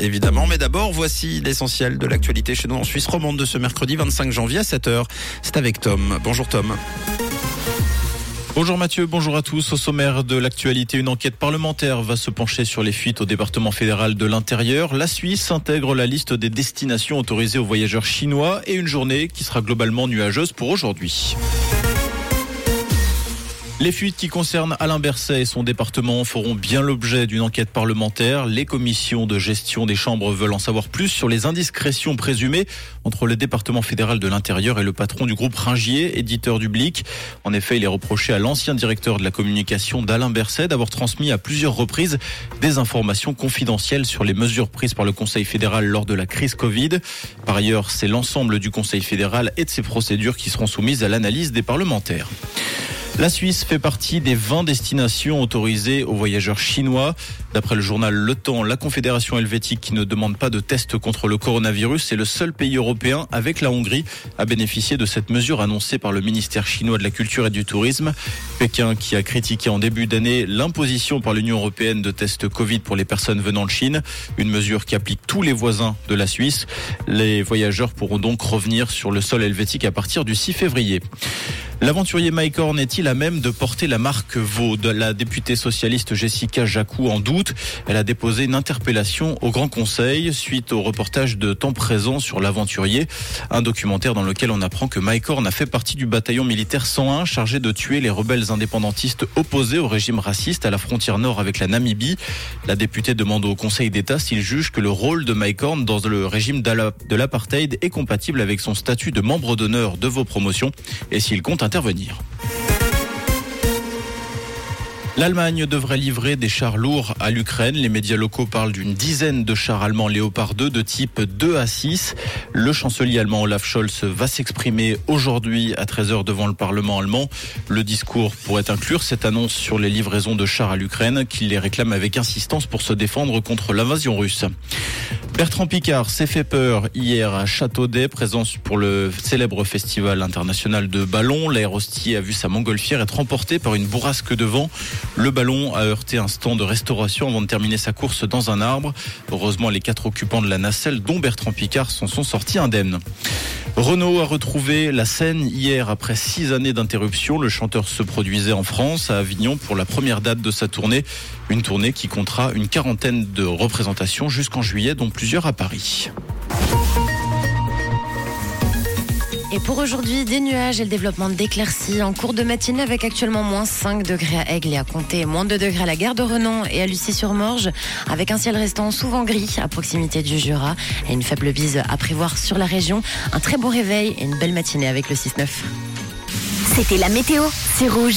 Évidemment, mais d'abord, voici l'essentiel de l'actualité chez nous en Suisse romande de ce mercredi 25 janvier à 7h. C'est avec Tom. Bonjour Tom. Bonjour Mathieu, bonjour à tous. Au sommaire de l'actualité, une enquête parlementaire va se pencher sur les fuites au département fédéral de l'intérieur. La Suisse intègre la liste des destinations autorisées aux voyageurs chinois et une journée qui sera globalement nuageuse pour aujourd'hui. Les fuites qui concernent Alain Berset et son département feront bien l'objet d'une enquête parlementaire. Les commissions de gestion des chambres veulent en savoir plus sur les indiscrétions présumées entre le département fédéral de l'intérieur et le patron du groupe Ringier, éditeur du Blic. En effet, il est reproché à l'ancien directeur de la communication d'Alain Berset d'avoir transmis à plusieurs reprises des informations confidentielles sur les mesures prises par le Conseil fédéral lors de la crise Covid. Par ailleurs, c'est l'ensemble du Conseil fédéral et de ses procédures qui seront soumises à l'analyse des parlementaires. La Suisse fait partie des 20 destinations autorisées aux voyageurs chinois. D'après le journal Le Temps, la Confédération helvétique qui ne demande pas de test contre le coronavirus est le seul pays européen avec la Hongrie à bénéficier de cette mesure annoncée par le ministère chinois de la Culture et du Tourisme. Pékin qui a critiqué en début d'année l'imposition par l'Union européenne de tests Covid pour les personnes venant de Chine, une mesure qui applique tous les voisins de la Suisse. Les voyageurs pourront donc revenir sur le sol helvétique à partir du 6 février. L'aventurier Mike Horn est-il à même de porter la marque Vaux de la députée socialiste Jessica Jacou en doute Elle a déposé une interpellation au Grand Conseil suite au reportage de temps présent sur l'aventurier, un documentaire dans lequel on apprend que Mike Horn a fait partie du bataillon militaire 101 chargé de tuer les rebelles indépendantistes opposés au régime raciste à la frontière nord avec la Namibie. La députée demande au Conseil d'État s'il juge que le rôle de Mike Horn dans le régime de l'apartheid est compatible avec son statut de membre d'honneur de vos promotions et s'il compte intervenir. L'Allemagne devrait livrer des chars lourds à l'Ukraine. Les médias locaux parlent d'une dizaine de chars allemands Léopard 2 de type 2 à 6. Le chancelier allemand Olaf Scholz va s'exprimer aujourd'hui à 13h devant le Parlement allemand. Le discours pourrait inclure cette annonce sur les livraisons de chars à l'Ukraine qu'il les réclame avec insistance pour se défendre contre l'invasion russe. Bertrand Picard s'est fait peur hier à Châteaudet, présence pour le célèbre festival international de ballons. L'aérostier a vu sa montgolfière être remportée par une bourrasque de vent. Le ballon a heurté un stand de restauration avant de terminer sa course dans un arbre. Heureusement, les quatre occupants de la nacelle, dont Bertrand Picard, s'en sont sortis indemnes. Renault a retrouvé la scène hier après six années d'interruption. Le chanteur se produisait en France, à Avignon, pour la première date de sa tournée. Une tournée qui comptera une quarantaine de représentations jusqu'en juillet, dont plusieurs à Paris. Et pour aujourd'hui, des nuages et le développement d'éclaircies en cours de matinée avec actuellement moins 5 degrés à Aigle et à Comté, moins 2 degrés à la gare de Renan et à Lucie-sur-Morge, avec un ciel restant souvent gris à proximité du Jura et une faible bise à prévoir sur la région. Un très beau réveil et une belle matinée avec le 6-9. C'était la météo, c'est rouge.